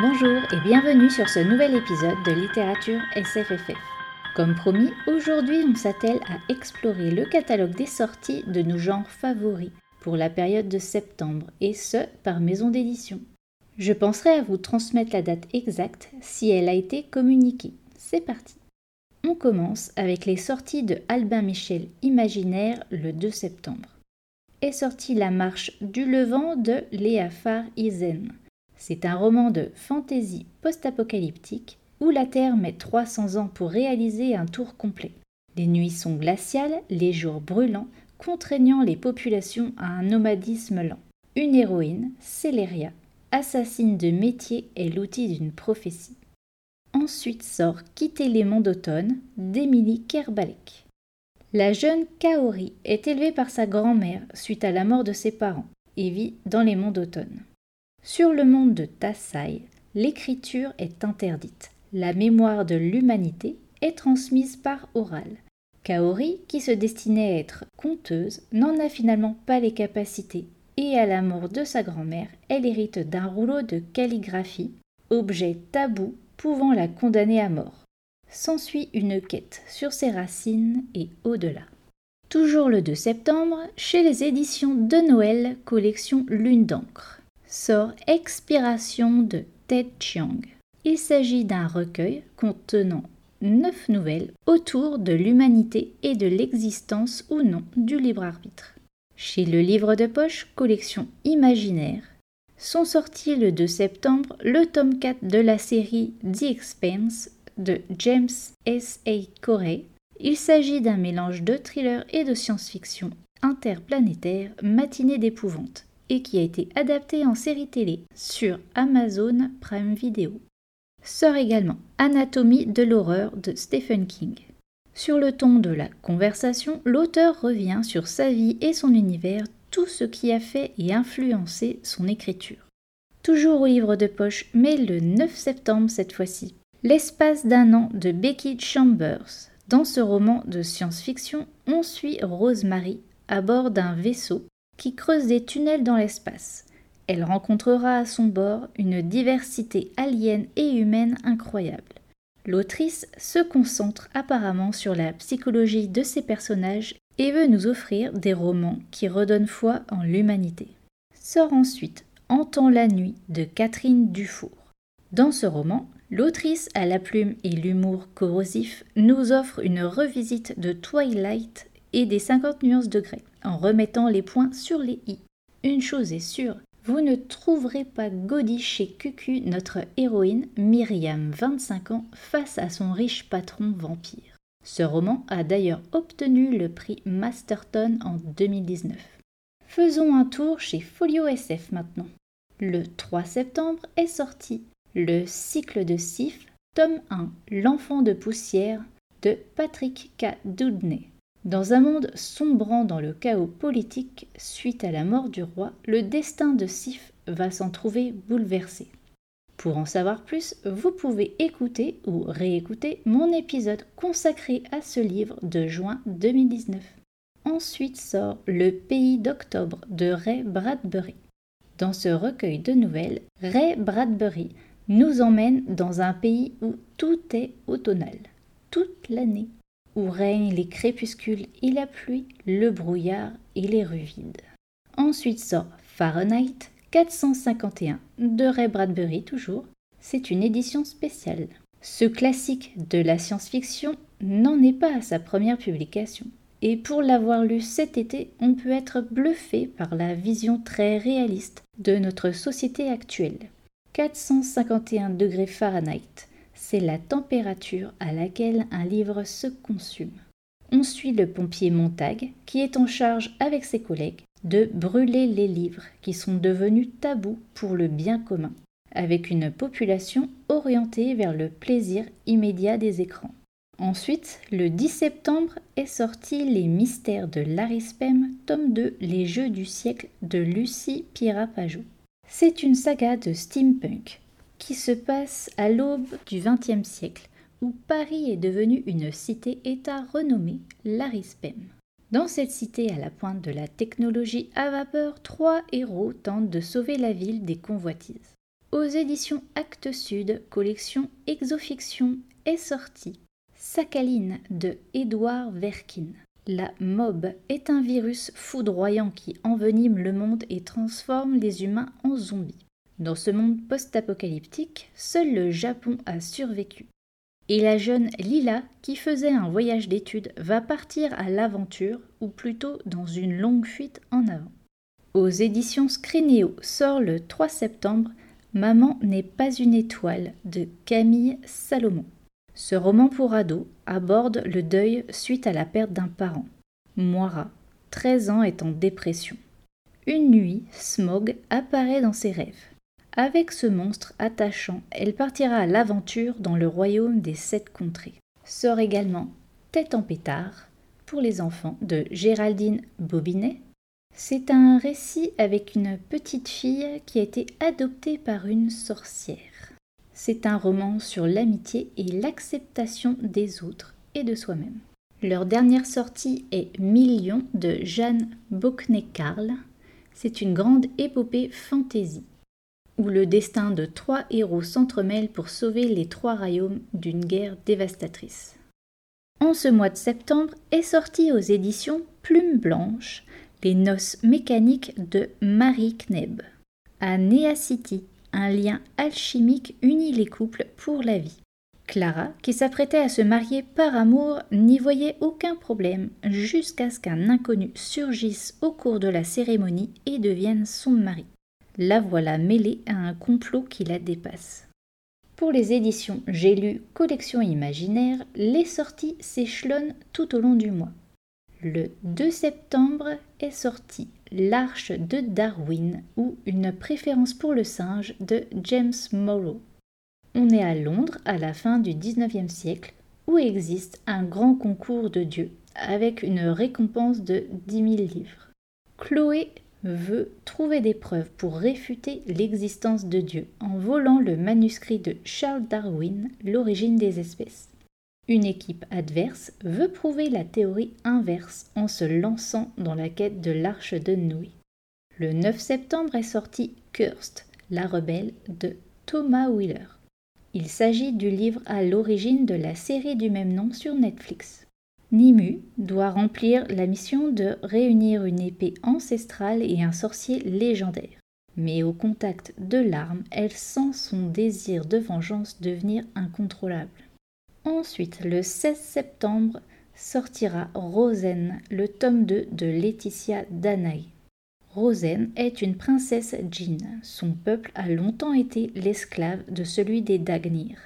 Bonjour et bienvenue sur ce nouvel épisode de Littérature SFFF. Comme promis, aujourd'hui on s'attelle à explorer le catalogue des sorties de nos genres favoris pour la période de septembre, et ce, par maison d'édition. Je penserai à vous transmettre la date exacte si elle a été communiquée. C'est parti On commence avec les sorties de Albin Michel Imaginaire le 2 septembre. Est sortie La Marche du Levant de Léa. C'est un roman de fantaisie post-apocalyptique où la Terre met 300 ans pour réaliser un tour complet. Les nuits sont glaciales, les jours brûlants, contraignant les populations à un nomadisme lent. Une héroïne, Céléria, assassine de métier, est l'outil d'une prophétie. Ensuite sort Quitter les monts d'automne d'Émilie Kerbalek. La jeune Kaori est élevée par sa grand-mère suite à la mort de ses parents et vit dans les monts d'automne. Sur le monde de Tassai, l'écriture est interdite. La mémoire de l'humanité est transmise par oral. Kaori, qui se destinait à être conteuse, n'en a finalement pas les capacités et à la mort de sa grand-mère, elle hérite d'un rouleau de calligraphie, objet tabou pouvant la condamner à mort. S'ensuit une quête sur ses racines et au-delà. Toujours le 2 septembre, chez les éditions de Noël, collection Lune d'encre sort Expiration de Ted Chiang. Il s'agit d'un recueil contenant neuf nouvelles autour de l'humanité et de l'existence ou non du libre arbitre. Chez le livre de poche collection imaginaire, sont sortis le 2 septembre le tome 4 de la série The Expanse de James S. A. Corey. Il s'agit d'un mélange de thriller et de science-fiction interplanétaire matinée d'épouvante et qui a été adapté en série télé sur Amazon Prime Video. Sort également Anatomie de l'horreur de Stephen King. Sur le ton de la conversation, l'auteur revient sur sa vie et son univers, tout ce qui a fait et influencé son écriture. Toujours au livre de poche, mais le 9 septembre cette fois-ci. L'espace d'un an de Becky Chambers. Dans ce roman de science-fiction, on suit Rosemary à bord d'un vaisseau creuse des tunnels dans l'espace. Elle rencontrera à son bord une diversité alienne et humaine incroyable. L'autrice se concentre apparemment sur la psychologie de ses personnages et veut nous offrir des romans qui redonnent foi en l'humanité. Sort ensuite Entend la nuit de Catherine Dufour. Dans ce roman, l'autrice à la plume et l'humour corrosif nous offre une revisite de Twilight et des 50 nuances degrés en remettant les points sur les i. Une chose est sûre, vous ne trouverez pas Godi chez Cucu, notre héroïne Myriam, 25 ans, face à son riche patron vampire. Ce roman a d'ailleurs obtenu le prix Masterton en 2019. Faisons un tour chez Folio SF maintenant. Le 3 septembre est sorti Le cycle de Sif, tome 1, L'enfant de poussière de Patrick K. Doudney. Dans un monde sombrant dans le chaos politique suite à la mort du roi, le destin de Sif va s'en trouver bouleversé. Pour en savoir plus, vous pouvez écouter ou réécouter mon épisode consacré à ce livre de juin 2019. Ensuite sort Le pays d'octobre de Ray Bradbury. Dans ce recueil de nouvelles, Ray Bradbury nous emmène dans un pays où tout est automnal, toute l'année où règnent les crépuscules et la pluie, le brouillard et les rues vides. Ensuite sort Fahrenheit 451 de Ray Bradbury toujours. C'est une édition spéciale. Ce classique de la science-fiction n'en est pas à sa première publication. Et pour l'avoir lu cet été, on peut être bluffé par la vision très réaliste de notre société actuelle. 451 degrés Fahrenheit, la température à laquelle un livre se consume. On suit le pompier Montag qui est en charge avec ses collègues de brûler les livres qui sont devenus tabous pour le bien commun, avec une population orientée vers le plaisir immédiat des écrans. Ensuite, le 10 septembre est sorti Les mystères de Larry Spem, tome 2, Les jeux du siècle de Lucie Pirapajou. C'est une saga de steampunk qui se passe à l'aube du XXe siècle, où Paris est devenu une cité-État renommée l'Arispem. Dans cette cité à la pointe de la technologie à vapeur, trois héros tentent de sauver la ville des convoitises. aux éditions Actes Sud, collection Exofiction, est sorti Sakhaline de Édouard Verkin. La mob est un virus foudroyant qui envenime le monde et transforme les humains en zombies. Dans ce monde post-apocalyptique, seul le Japon a survécu. Et la jeune Lila, qui faisait un voyage d'études, va partir à l'aventure, ou plutôt dans une longue fuite en avant. Aux éditions Scrénéo sort le 3 septembre Maman n'est pas une étoile de Camille Salomon. Ce roman pour ados aborde le deuil suite à la perte d'un parent. Moira, 13 ans, est en dépression. Une nuit, Smog apparaît dans ses rêves. Avec ce monstre attachant, elle partira à l'aventure dans le royaume des sept contrées. Sort également Tête en pétard pour les enfants de Géraldine Bobinet, c'est un récit avec une petite fille qui a été adoptée par une sorcière. C'est un roman sur l'amitié et l'acceptation des autres et de soi-même. Leur dernière sortie est Million de Jeanne Bockney-Carl. C'est une grande épopée fantasy où le destin de trois héros s'entremêle pour sauver les trois royaumes d'une guerre dévastatrice. En ce mois de septembre est sortie aux éditions Plume Blanche les noces mécaniques de Marie Kneb. À Nea City, un lien alchimique unit les couples pour la vie. Clara, qui s'apprêtait à se marier par amour, n'y voyait aucun problème jusqu'à ce qu'un inconnu surgisse au cours de la cérémonie et devienne son mari. La voilà mêlée à un complot qui la dépasse. Pour les éditions J'ai lu Collection imaginaire, les sorties s'échelonnent tout au long du mois. Le 2 septembre est sorti L'Arche de Darwin ou Une préférence pour le singe de James Morrow. On est à Londres à la fin du 19e siècle où existe un grand concours de dieux avec une récompense de 10 000 livres. Chloé veut trouver des preuves pour réfuter l'existence de Dieu en volant le manuscrit de Charles Darwin, L'origine des espèces. Une équipe adverse veut prouver la théorie inverse en se lançant dans la quête de l'arche de Noé. Le 9 septembre est sorti Cursed, la rebelle de Thomas Wheeler. Il s'agit du livre à l'origine de la série du même nom sur Netflix. Nimu doit remplir la mission de réunir une épée ancestrale et un sorcier légendaire. Mais au contact de l'arme, elle sent son désir de vengeance devenir incontrôlable. Ensuite, le 16 septembre, sortira Rosen, le tome 2 de Laetitia Danae. Rosen est une princesse djinn. Son peuple a longtemps été l'esclave de celui des Dagnir.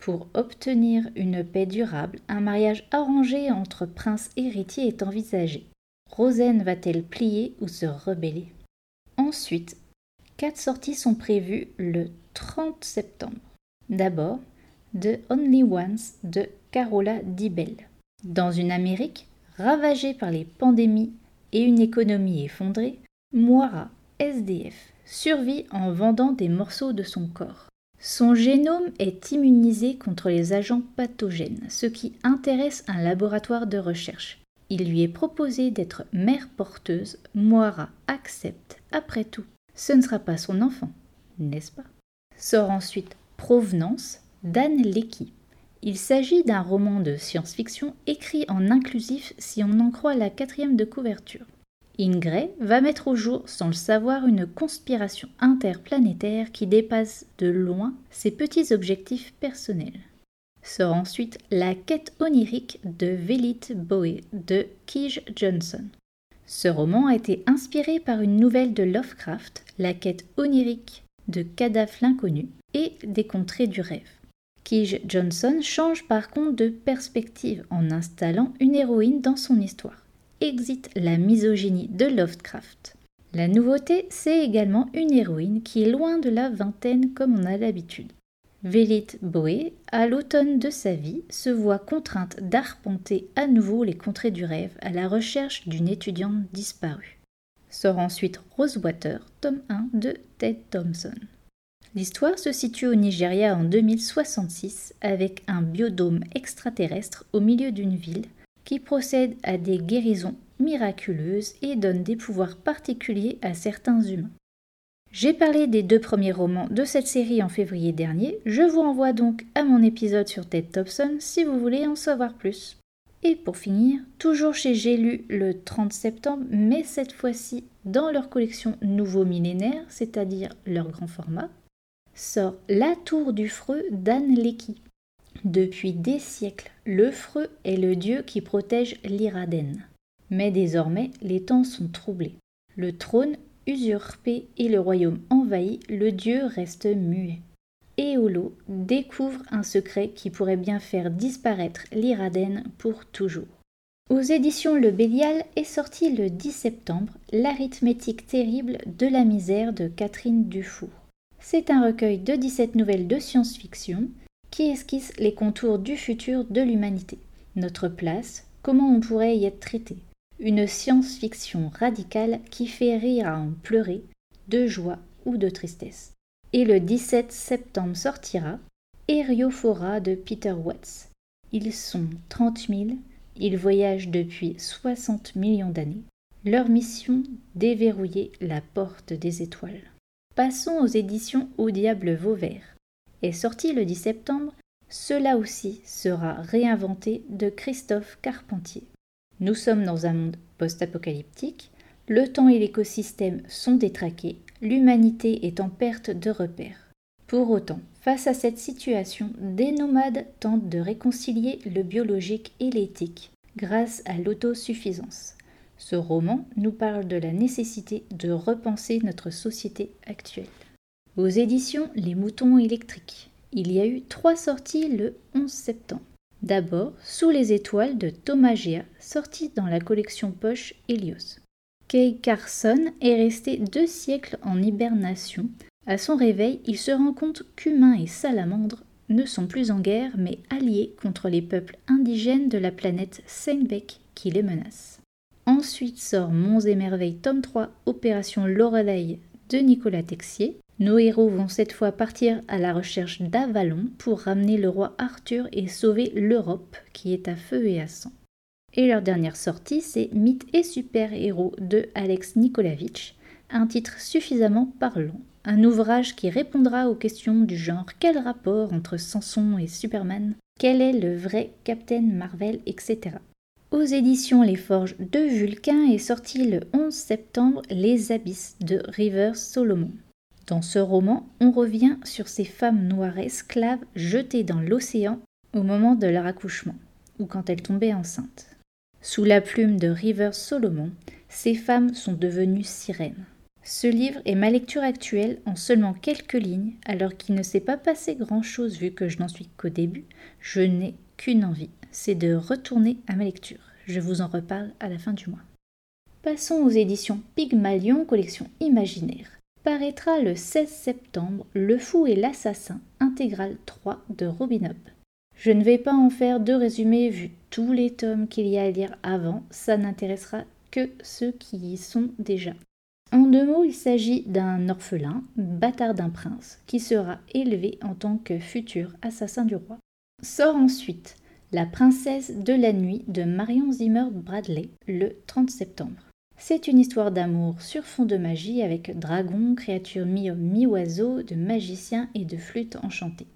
Pour obtenir une paix durable, un mariage arrangé entre princes héritiers est envisagé. Rosen va-t-elle plier ou se rebeller? Ensuite, quatre sorties sont prévues le 30 septembre. D'abord, The Only Ones de Carola Dibel. Dans une Amérique ravagée par les pandémies et une économie effondrée, Moira, SDF, survit en vendant des morceaux de son corps. Son génome est immunisé contre les agents pathogènes, ce qui intéresse un laboratoire de recherche. Il lui est proposé d'être mère porteuse. Moira accepte. Après tout, ce ne sera pas son enfant, n'est-ce pas? Sort ensuite Provenance, d'Anne Lecky. Il s'agit d'un roman de science-fiction écrit en inclusif si on en croit la quatrième de couverture. Ingray va mettre au jour, sans le savoir, une conspiration interplanétaire qui dépasse de loin ses petits objectifs personnels. Sort ensuite La quête onirique de Velit Boe de Kij Johnson. Ce roman a été inspiré par une nouvelle de Lovecraft, La quête onirique de Kadaf l'inconnu et des contrées du rêve. Kij Johnson change par contre de perspective en installant une héroïne dans son histoire. Exit la misogynie de Lovecraft. La nouveauté, c'est également une héroïne qui est loin de la vingtaine comme on a l'habitude. Vélit Boé, à l'automne de sa vie, se voit contrainte d'arpenter à nouveau les contrées du rêve à la recherche d'une étudiante disparue. Sort ensuite Rosewater, tome 1 de Ted Thompson. L'histoire se situe au Nigeria en 2066 avec un biodôme extraterrestre au milieu d'une ville qui procède à des guérisons miraculeuses et donne des pouvoirs particuliers à certains humains. J'ai parlé des deux premiers romans de cette série en février dernier, je vous renvoie donc à mon épisode sur Ted Thompson si vous voulez en savoir plus. Et pour finir, toujours chez J'ai lu le 30 septembre, mais cette fois-ci dans leur collection Nouveau Millénaire, c'est-à-dire leur grand format, sort La Tour du Freux d'Anne Lecky. Depuis des siècles, le Freux est le dieu qui protège l'Iraden. Mais désormais, les temps sont troublés. Le trône usurpé et le royaume envahi, le dieu reste muet. Éolo découvre un secret qui pourrait bien faire disparaître l'Iraden pour toujours. Aux éditions Le Bélial est sorti le 10 septembre L'arithmétique terrible de la misère de Catherine Dufour. C'est un recueil de 17 nouvelles de science-fiction qui esquisse les contours du futur de l'humanité. Notre place, comment on pourrait y être traité? Une science-fiction radicale qui fait rire à en pleurer, de joie ou de tristesse. Et le 17 septembre sortira Eriophora de Peter Watts. Ils sont 30 000, ils voyagent depuis 60 millions d'années. Leur mission, déverrouiller la porte des étoiles. Passons aux éditions Au Diable Vauvert. Est sorti le 10 septembre, cela aussi sera réinventé de Christophe Carpentier. Nous sommes dans un monde post-apocalyptique, le temps et l'écosystème sont détraqués, l'humanité est en perte de repères. Pour autant, face à cette situation, des nomades tentent de réconcilier le biologique et l'éthique grâce à l'autosuffisance. Ce roman nous parle de la nécessité de repenser notre société actuelle. Aux éditions Les Moutons électriques, il y a eu trois sorties le 11 septembre. D'abord, Sous les étoiles de Thomas Gea, sorti dans la collection poche Helios. Kay Carson est resté deux siècles en hibernation. À son réveil, il se rend compte qu'humains et salamandres ne sont plus en guerre mais alliés contre les peuples indigènes de la planète Seinbeck qui les menacent. Ensuite sort Monts et Merveilles, tome 3, Opération Lorelei de Nicolas Texier. Nos héros vont cette fois partir à la recherche d'Avalon pour ramener le roi Arthur et sauver l'Europe qui est à feu et à sang. Et leur dernière sortie, c'est Mythes et super-héros de Alex Nikolavitch, un titre suffisamment parlant, un ouvrage qui répondra aux questions du genre quel rapport entre Samson et Superman, quel est le vrai Captain Marvel, etc. Aux éditions Les Forges de Vulcain est sorti le 11 septembre Les Abysses de River Solomon. Dans ce roman, on revient sur ces femmes noires esclaves jetées dans l'océan au moment de leur accouchement, ou quand elles tombaient enceintes. Sous la plume de River Solomon, ces femmes sont devenues sirènes. Ce livre est ma lecture actuelle en seulement quelques lignes, alors qu'il ne s'est pas passé grand-chose vu que je n'en suis qu'au début. Je n'ai qu'une envie, c'est de retourner à ma lecture. Je vous en reparle à la fin du mois. Passons aux éditions Pygmalion, collection imaginaire. Paraîtra le 16 septembre Le Fou et l'Assassin, intégrale 3 de Robin Hood. Je ne vais pas en faire deux résumés vu tous les tomes qu'il y a à lire avant, ça n'intéressera que ceux qui y sont déjà. En deux mots, il s'agit d'un orphelin, bâtard d'un prince, qui sera élevé en tant que futur assassin du roi. Sort ensuite La princesse de la nuit de Marion Zimmer Bradley le 30 septembre. C'est une histoire d'amour sur fond de magie avec dragons, créatures mi-homme mi-oiseau, de magiciens et de flûtes enchantées.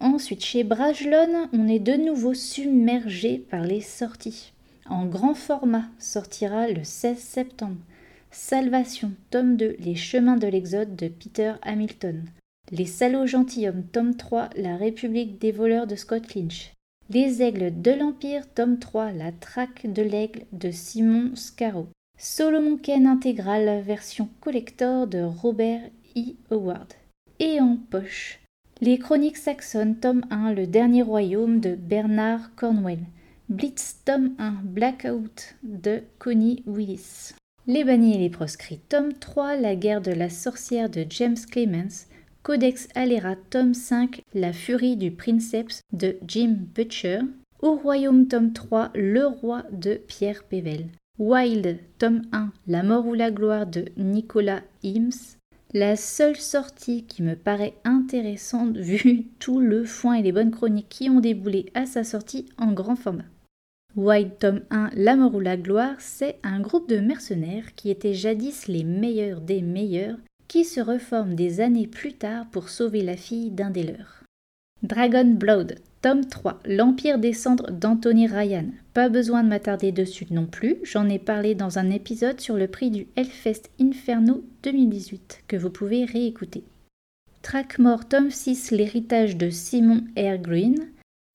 Ensuite, chez Brajlon, on est de nouveau submergé par les sorties. En grand format sortira le 16 septembre. Salvation, tome 2, Les chemins de l'Exode de Peter Hamilton. Les salauds gentilshommes, tome 3, La République des voleurs de Scott Lynch. Les aigles de l'Empire, tome 3, La traque de l'aigle de Simon Scarrow. Solomon Ken intégral, version collector de Robert E. Howard. Et en poche. Les Chroniques saxonnes, tome 1, Le dernier royaume de Bernard Cornwell. Blitz, tome 1, Blackout de Connie Willis. Les bannis et les proscrits, tome 3, La guerre de la sorcière de James Clemens, Codex Alera, tome 5, La furie du princeps de Jim Butcher, Au royaume, tome 3, Le roi de Pierre Pével, Wild, tome 1, La mort ou la gloire de Nicolas Ims, la seule sortie qui me paraît intéressante vu tout le foin et les bonnes chroniques qui ont déboulé à sa sortie en grand format. White tome 1 La mort ou la gloire, c'est un groupe de mercenaires qui étaient jadis les meilleurs des meilleurs qui se reforme des années plus tard pour sauver la fille d'un des leurs. Dragon Blood, tome 3, L'Empire des cendres d'Anthony Ryan. Pas besoin de m'attarder dessus non plus, j'en ai parlé dans un épisode sur le prix du Hellfest Inferno 2018, que vous pouvez réécouter. Trackmore, tome 6, L'héritage de Simon R. Green.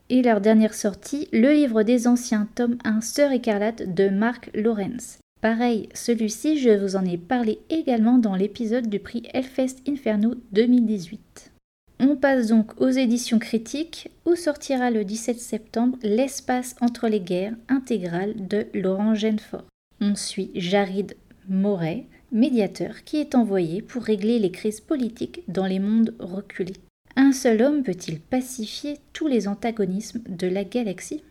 Et leur dernière sortie, Le livre des anciens, tome 1, Sœur écarlate de Mark Lawrence. Pareil, celui-ci, je vous en ai parlé également dans l'épisode du prix Hellfest Inferno 2018. On passe donc aux éditions critiques où sortira le 17 septembre L'espace entre les guerres intégrale de Laurent Genefort. On suit Jarid Moret, médiateur qui est envoyé pour régler les crises politiques dans les mondes reculés. Un seul homme peut-il pacifier tous les antagonismes de la galaxie?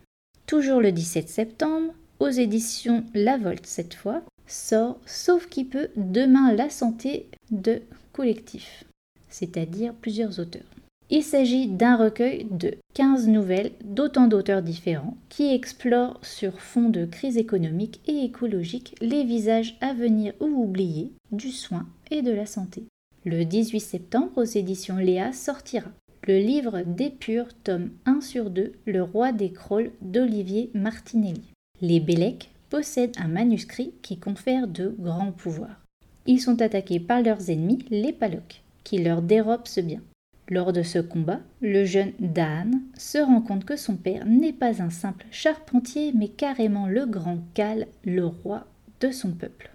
Toujours le 17 septembre, aux éditions La Volte cette fois, sort Sauf qui peut demain la santé de collectif, c'est-à-dire plusieurs auteurs. Il s'agit d'un recueil de 15 nouvelles d'autant d'auteurs différents qui explorent sur fond de crise économique et écologique les visages à venir ou oubliés du soin et de la santé. Le 18 septembre aux éditions Léa sortira le livre d'Épure, tome 1 sur 2, Le roi des crolls d'Olivier Martinelli. Les Bélec possèdent un manuscrit qui confère de grands pouvoirs. Ils sont attaqués par leurs ennemis, les Palocs, qui leur dérobent ce bien. Lors de ce combat, le jeune Dan se rend compte que son père n'est pas un simple charpentier, mais carrément le grand Cal, le roi de son peuple.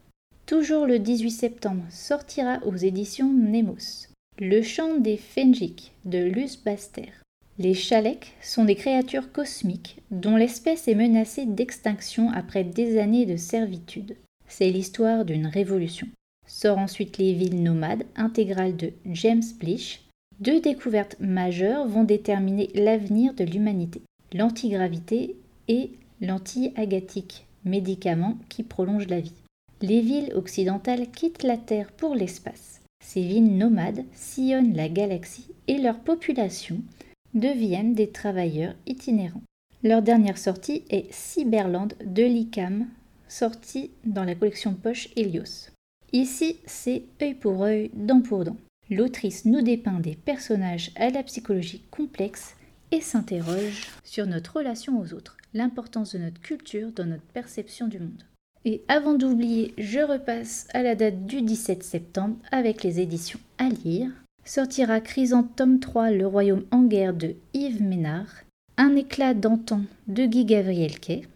Toujours le 18 septembre sortira aux éditions Nemos Le chant des Fenjik de Luce Baster. Les Chaleks sont des créatures cosmiques dont l'espèce est menacée d'extinction après des années de servitude. C'est l'histoire d'une révolution. Sort ensuite Les villes nomades, intégrale de James Blish. Deux découvertes majeures vont déterminer l'avenir de l'humanité l'antigravité et l'anti-agathique, médicament qui prolonge la vie. Les villes occidentales quittent la Terre pour l'espace. Ces villes nomades sillonnent la galaxie et leur population deviennent des travailleurs itinérants. Leur dernière sortie est Cyberland de l'ICAM, sortie dans la collection poche Helios. Ici, c'est œil pour œil, dent pour dent. L'autrice nous dépeint des personnages à la psychologie complexe et s'interroge sur notre relation aux autres, l'importance de notre culture dans notre perception du monde. Et avant d'oublier, je repasse à la date du 17 septembre avec les éditions à lire sortira Chrysanthème 3 Le royaume en guerre de Yves Ménard, Un éclat d'antan de Guy Gabriel Kay.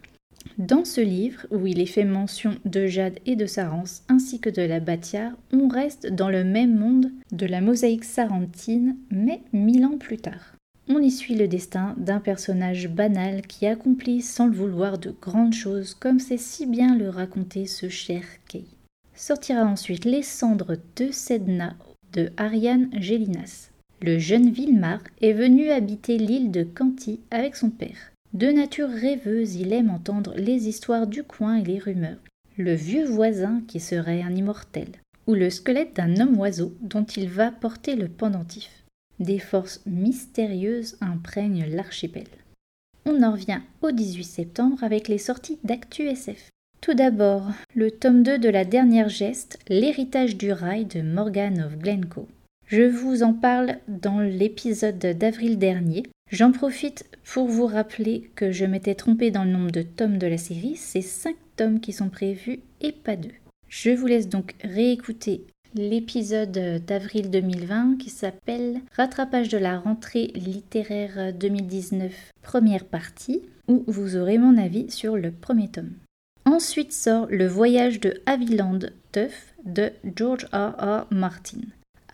Dans ce livre, où il est fait mention de Jade et de Sarance ainsi que de la Batiare, on reste dans le même monde de la mosaïque sarantine, mais mille ans plus tard. On y suit le destin d'un personnage banal qui accomplit sans le vouloir de grandes choses, comme c'est si bien le raconter ce cher Kay. Sortira ensuite Les cendres de Sedna de Ariane Gélinas. Le jeune Villemar est venu habiter l'île de Canty avec son père. De nature rêveuse, il aime entendre les histoires du coin et les rumeurs. Le vieux voisin qui serait un immortel, ou le squelette d'un homme oiseau dont il va porter le pendentif. Des forces mystérieuses imprègnent l'archipel. On en revient au 18 septembre avec les sorties d'Actu SF. Tout d'abord, le tome 2 de la dernière geste, L'héritage du rail de Morgan of Glencoe. Je vous en parle dans l'épisode d'avril dernier. J'en profite pour vous rappeler que je m'étais trompée dans le nombre de tomes de la série, c'est 5 tomes qui sont prévus et pas 2. Je vous laisse donc réécouter l'épisode d'avril 2020 qui s'appelle Rattrapage de la rentrée littéraire 2019, première partie, où vous aurez mon avis sur le premier tome. Ensuite sort Le voyage de Haviland Tuff de George R. R. Martin.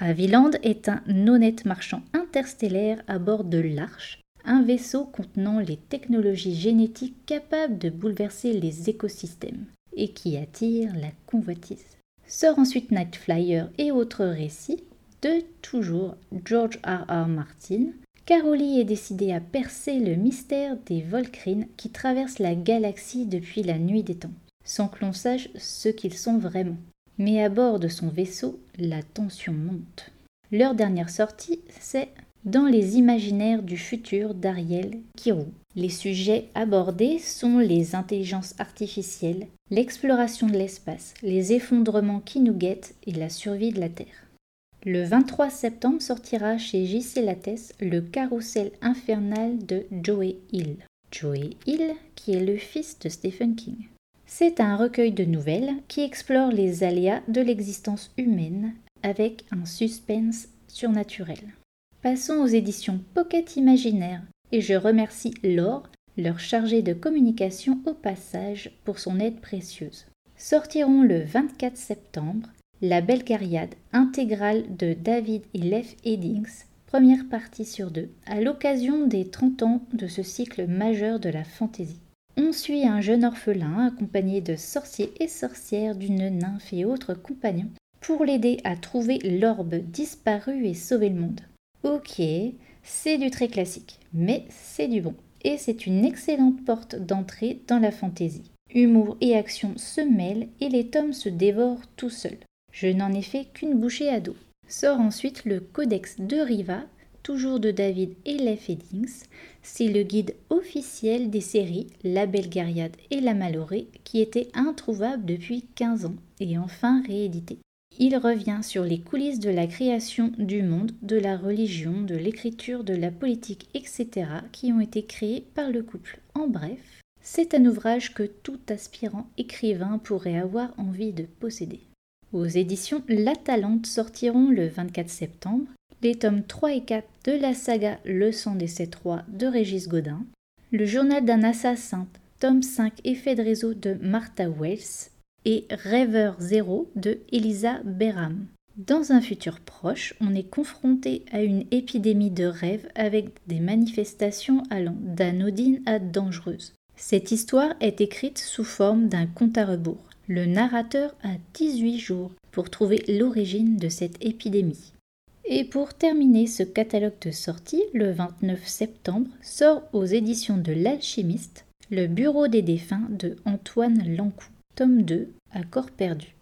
Haviland est un honnête marchand interstellaire à bord de l'Arche, un vaisseau contenant les technologies génétiques capables de bouleverser les écosystèmes et qui attire la convoitise. Sort ensuite Night Flyer et autres récits de toujours George R. R. Martin, Caroli est décidé à percer le mystère des Volcrines qui traversent la galaxie depuis la nuit des temps, sans que l'on sache ce qu'ils sont vraiment. Mais à bord de son vaisseau, la tension monte. Leur dernière sortie, c'est Dans les imaginaires du futur d'Ariel Kirou. Les sujets abordés sont les intelligences artificielles, l'exploration de l'espace, les effondrements qui nous guettent et la survie de la Terre. Le 23 septembre sortira chez J.C. Lattès le Carrousel infernal de Joey Hill. Joey Hill, qui est le fils de Stephen King. C'est un recueil de nouvelles qui explore les aléas de l'existence humaine avec un suspense surnaturel. Passons aux éditions Pocket Imaginaire et je remercie Laure, leur chargée de communication au passage, pour son aide précieuse. Sortiront le 24 septembre La Belgariade intégrale de David et Leif Eddings, première partie sur deux, à l'occasion des 30 ans de ce cycle majeur de la fantaisie. On suit un jeune orphelin accompagné de sorciers et sorcières, d'une nymphe et autres compagnons pour l'aider à trouver l'orbe disparu et sauver le monde. Ok, c'est du très classique, mais c'est du bon. Et c'est une excellente porte d'entrée dans la fantaisie. Humour et action se mêlent et les tomes se dévorent tout seuls. Je n'en ai fait qu'une bouchée à dos. Sort ensuite le Codex de Riva, toujours de David et Leif Eddings. C'est le guide officiel des séries La Belgariade et La Malorée qui était introuvable depuis 15 ans et enfin réédité. Il revient sur les coulisses de la création du monde, de la religion, de l'écriture, de la politique, etc., qui ont été créés par le couple. En bref, c'est un ouvrage que tout aspirant écrivain pourrait avoir envie de posséder. Aux éditions La Talente sortiront le 24 septembre les tomes 3 et 4 de la saga Le sang des sept rois de Régis Godin, le journal d'un assassin, tome 5 Effet de réseau de Martha Wells et Rêveur Zéro de Elisa Beram. Dans un futur proche, on est confronté à une épidémie de rêves avec des manifestations allant d'anodines à dangereuses. Cette histoire est écrite sous forme d'un compte à rebours. Le narrateur a 18 jours pour trouver l'origine de cette épidémie. Et pour terminer ce catalogue de sorties, le 29 septembre sort aux éditions de l'Alchimiste Le Bureau des défunts de Antoine Lancou tome 2, à corps perdu.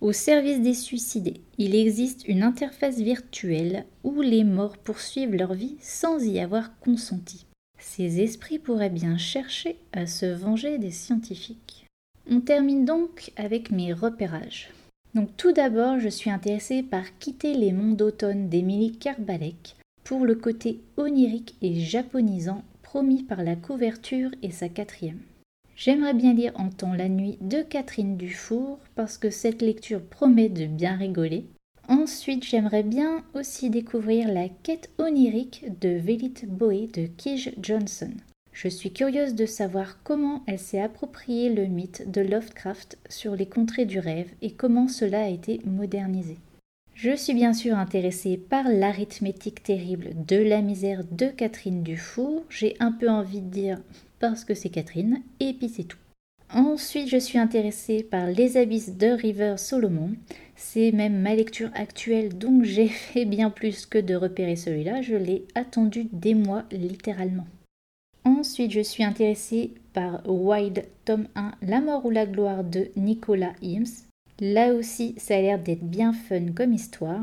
Au service des suicidés, il existe une interface virtuelle où les morts poursuivent leur vie sans y avoir consenti. Ces esprits pourraient bien chercher à se venger des scientifiques. On termine donc avec mes repérages. Donc tout d'abord, je suis intéressée par Quitter les monts d'automne d'Émilie Karbalek pour le côté onirique et japonisant promis par la couverture et sa quatrième. J'aimerais bien lire En temps la nuit de Catherine Dufour parce que cette lecture promet de bien rigoler. Ensuite, j'aimerais bien aussi découvrir La quête onirique de Velit Boé de Kij Johnson. Je suis curieuse de savoir comment elle s'est approprié le mythe de Lovecraft sur les contrées du rêve et comment cela a été modernisé. Je suis bien sûr intéressée par l'arithmétique terrible de la misère de Catherine Dufour. J'ai un peu envie de dire parce que c'est Catherine, et puis c'est tout. Ensuite, je suis intéressée par Les abysses de River Solomon. C'est même ma lecture actuelle, donc j'ai fait bien plus que de repérer celui-là. Je l'ai attendu des mois, littéralement. Ensuite, je suis intéressée par Wild, tome 1, La mort ou la gloire de Nicolas Hims. Là aussi, ça a l'air d'être bien fun comme histoire.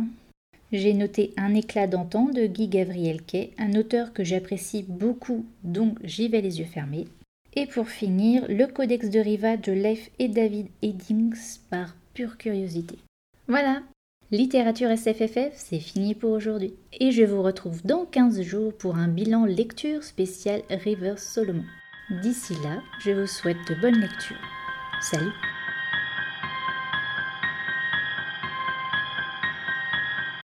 J'ai noté Un éclat d'antan de Guy Gabriel Kay, un auteur que j'apprécie beaucoup, donc j'y vais les yeux fermés. Et pour finir, le Codex de Riva de Leif et David Eddings par pure curiosité. Voilà, littérature SFFF, c'est fini pour aujourd'hui. Et je vous retrouve dans 15 jours pour un bilan lecture spécial River Solomon. D'ici là, je vous souhaite de bonnes lectures. Salut